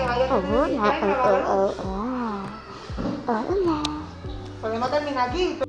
Hola, Hola, Venga, hola, hola, hola. Hola. Podemos terminar aquí.